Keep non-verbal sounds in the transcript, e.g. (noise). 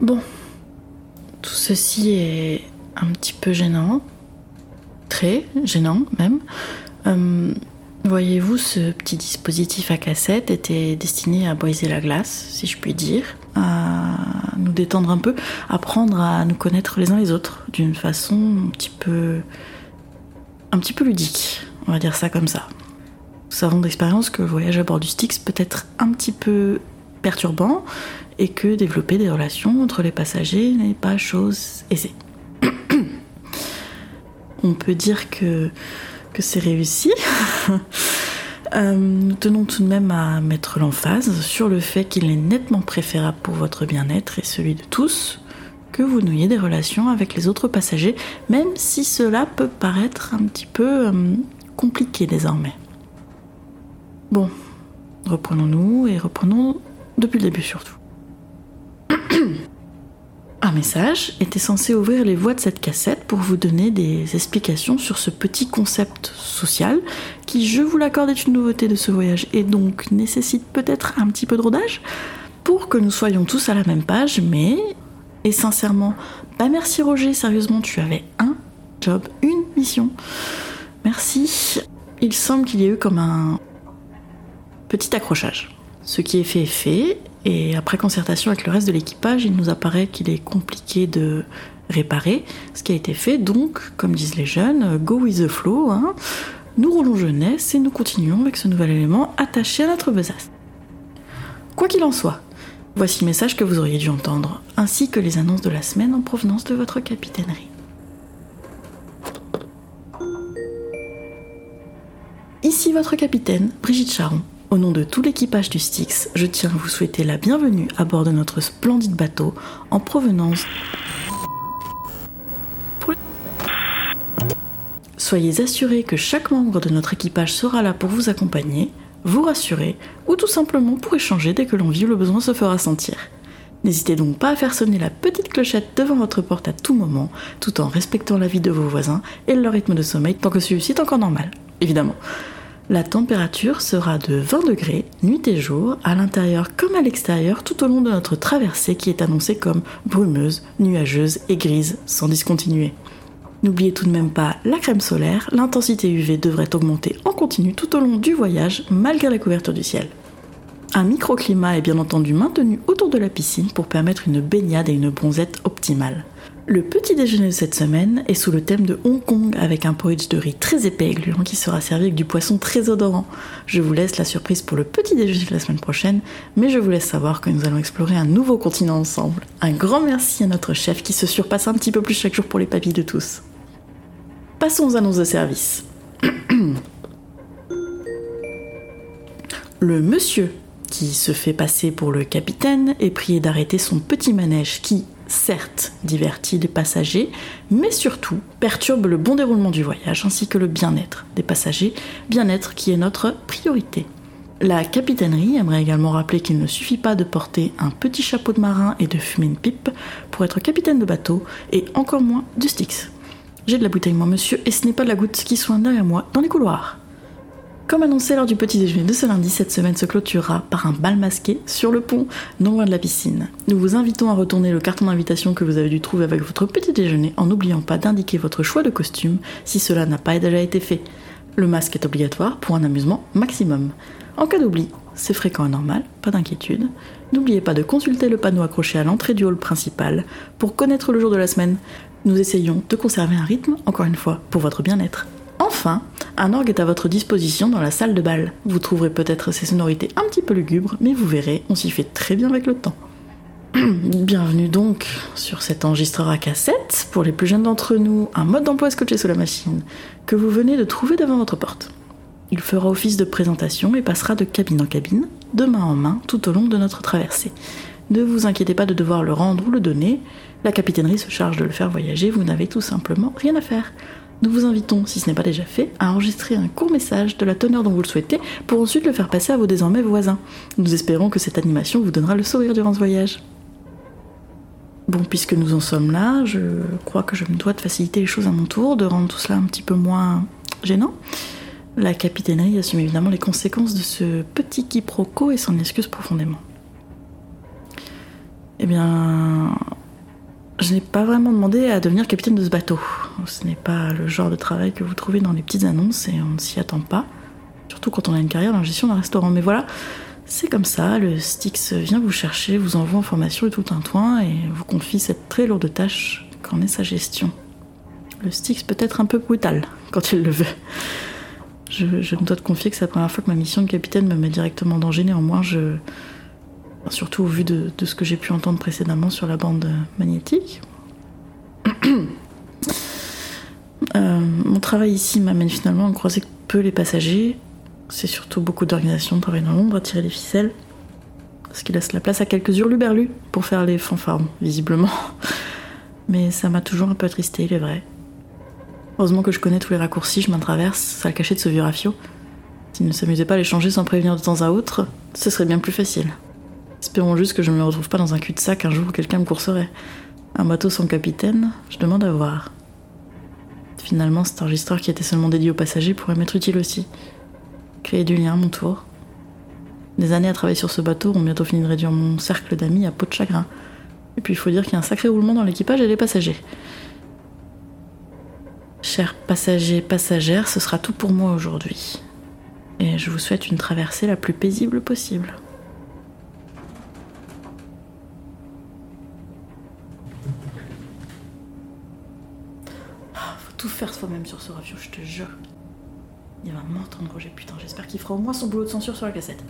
Bon, tout ceci est un petit peu gênant, très gênant même. Euh, Voyez-vous, ce petit dispositif à cassette était destiné à briser la glace, si je puis dire, détendre un peu, apprendre à nous connaître les uns les autres d'une façon un petit peu. un petit peu ludique, on va dire ça comme ça. Nous savons d'expérience que le voyage à bord du Styx peut être un petit peu perturbant et que développer des relations entre les passagers n'est pas chose aisée. (coughs) on peut dire que que c'est réussi. (laughs) Euh, nous tenons tout de même à mettre l'emphase sur le fait qu'il est nettement préférable pour votre bien-être et celui de tous que vous nouiez des relations avec les autres passagers, même si cela peut paraître un petit peu euh, compliqué désormais. Bon, reprenons-nous et reprenons depuis le début surtout. Un message était censé ouvrir les voies de cette cassette pour vous donner des explications sur ce petit concept social qui, je vous l'accorde, est une nouveauté de ce voyage et donc nécessite peut-être un petit peu de rodage pour que nous soyons tous à la même page, mais, et sincèrement, bah merci Roger, sérieusement, tu avais un job, une mission. Merci. Il semble qu'il y ait eu comme un petit accrochage. Ce qui est fait est fait, et après concertation avec le reste de l'équipage, il nous apparaît qu'il est compliqué de réparer ce qui a été fait. Donc, comme disent les jeunes, go with the flow. Hein. Nous roulons jeunesse et nous continuons avec ce nouvel élément attaché à notre besace. Quoi qu'il en soit, voici le message que vous auriez dû entendre, ainsi que les annonces de la semaine en provenance de votre capitainerie. Ici votre capitaine, Brigitte Charon. Au nom de tout l'équipage du Styx, je tiens à vous souhaiter la bienvenue à bord de notre splendide bateau en provenance. Soyez assurés que chaque membre de notre équipage sera là pour vous accompagner, vous rassurer ou tout simplement pour échanger dès que l'envie ou le besoin se fera sentir. N'hésitez donc pas à faire sonner la petite clochette devant votre porte à tout moment, tout en respectant la vie de vos voisins et leur rythme de sommeil tant que celui-ci est encore normal, évidemment. La température sera de 20 degrés nuit et jour, à l'intérieur comme à l'extérieur, tout au long de notre traversée qui est annoncée comme brumeuse, nuageuse et grise, sans discontinuer. N'oubliez tout de même pas la crème solaire, l'intensité UV devrait augmenter en continu tout au long du voyage, malgré la couverture du ciel. Un microclimat est bien entendu maintenu autour de la piscine pour permettre une baignade et une bronzette optimale. Le petit déjeuner de cette semaine est sous le thème de Hong Kong avec un porridge de riz très épais et gluant qui sera servi avec du poisson très odorant. Je vous laisse la surprise pour le petit déjeuner de la semaine prochaine, mais je vous laisse savoir que nous allons explorer un nouveau continent ensemble. Un grand merci à notre chef qui se surpasse un petit peu plus chaque jour pour les papilles de tous. Passons aux annonces de service. Le monsieur qui se fait passer pour le capitaine est prié d'arrêter son petit manège qui, certes, divertit les passagers, mais surtout perturbe le bon déroulement du voyage ainsi que le bien-être des passagers, bien-être qui est notre priorité. La capitainerie aimerait également rappeler qu'il ne suffit pas de porter un petit chapeau de marin et de fumer une pipe pour être capitaine de bateau, et encore moins du Styx. J'ai de la bouteille, moi, monsieur, et ce n'est pas de la goutte qui soigne derrière moi dans les couloirs. Comme annoncé lors du petit déjeuner de ce lundi, cette semaine se clôturera par un bal masqué sur le pont, non loin de la piscine. Nous vous invitons à retourner le carton d'invitation que vous avez dû trouver avec votre petit déjeuner en n'oubliant pas d'indiquer votre choix de costume si cela n'a pas déjà été fait. Le masque est obligatoire pour un amusement maximum. En cas d'oubli, c'est fréquent et normal, pas d'inquiétude. N'oubliez pas de consulter le panneau accroché à l'entrée du hall principal pour connaître le jour de la semaine. Nous essayons de conserver un rythme, encore une fois, pour votre bien-être. Enfin, un orgue est à votre disposition dans la salle de bal. Vous trouverez peut-être ses sonorités un petit peu lugubres, mais vous verrez, on s'y fait très bien avec le temps. (clears throat) Bienvenue donc sur cet enregistreur à cassette, pour les plus jeunes d'entre nous, un mode d'emploi scotché sous la machine, que vous venez de trouver devant votre porte. Il fera office de présentation et passera de cabine en cabine, de main en main, tout au long de notre traversée. Ne vous inquiétez pas de devoir le rendre ou le donner, la capitainerie se charge de le faire voyager, vous n'avez tout simplement rien à faire. Nous vous invitons, si ce n'est pas déjà fait, à enregistrer un court message de la teneur dont vous le souhaitez pour ensuite le faire passer à vos désormais voisins. Nous espérons que cette animation vous donnera le sourire durant ce voyage. Bon, puisque nous en sommes là, je crois que je me dois de faciliter les choses à mon tour, de rendre tout cela un petit peu moins gênant. La capitainerie assume évidemment les conséquences de ce petit quiproquo et s'en excuse profondément. Eh bien, je n'ai pas vraiment demandé à devenir capitaine de ce bateau. Ce n'est pas le genre de travail que vous trouvez dans les petites annonces et on ne s'y attend pas. Surtout quand on a une carrière dans la gestion d'un restaurant. Mais voilà, c'est comme ça, le Styx vient vous chercher, vous envoie en formation et tout un toin et vous confie cette très lourde tâche qu'en est sa gestion. Le Styx peut être un peu brutal quand il le veut. Je, me dois de confier que c'est la première fois que ma mission de capitaine me met directement en danger. Néanmoins, je, surtout au vu de, ce que j'ai pu entendre précédemment sur la bande magnétique. Euh, mon travail ici m'amène finalement à croiser peu les passagers. C'est surtout beaucoup d'organisations de travail dans l'ombre à tirer les ficelles. Ce qui laisse la place à quelques hurluberlus pour faire les fanfarmes, visiblement. (laughs) Mais ça m'a toujours un peu attristé, il est vrai. Heureusement que je connais tous les raccourcis, je m'en traverse, ça le cachait de ce vieux rafio. S'il ne s'amusait pas à les changer sans prévenir de temps à autre, ce serait bien plus facile. Espérons juste que je ne me retrouve pas dans un cul-de-sac un jour où quelqu'un me courserait. Un bateau sans capitaine, je demande à voir. Finalement, cet enregistreur qui était seulement dédié aux passagers pourrait m'être utile aussi. Créer du lien mon tour. Des années à travailler sur ce bateau ont bientôt fini de réduire mon cercle d'amis à peau de chagrin. Et puis il faut dire qu'il y a un sacré roulement dans l'équipage et les passagers. Chers passagers, passagères, ce sera tout pour moi aujourd'hui. Et je vous souhaite une traversée la plus paisible possible. tout faire soi-même sur ce review, je te jure. Il va m'entendre, Roger, putain, j'espère qu'il fera au moins son boulot de censure sur la cassette.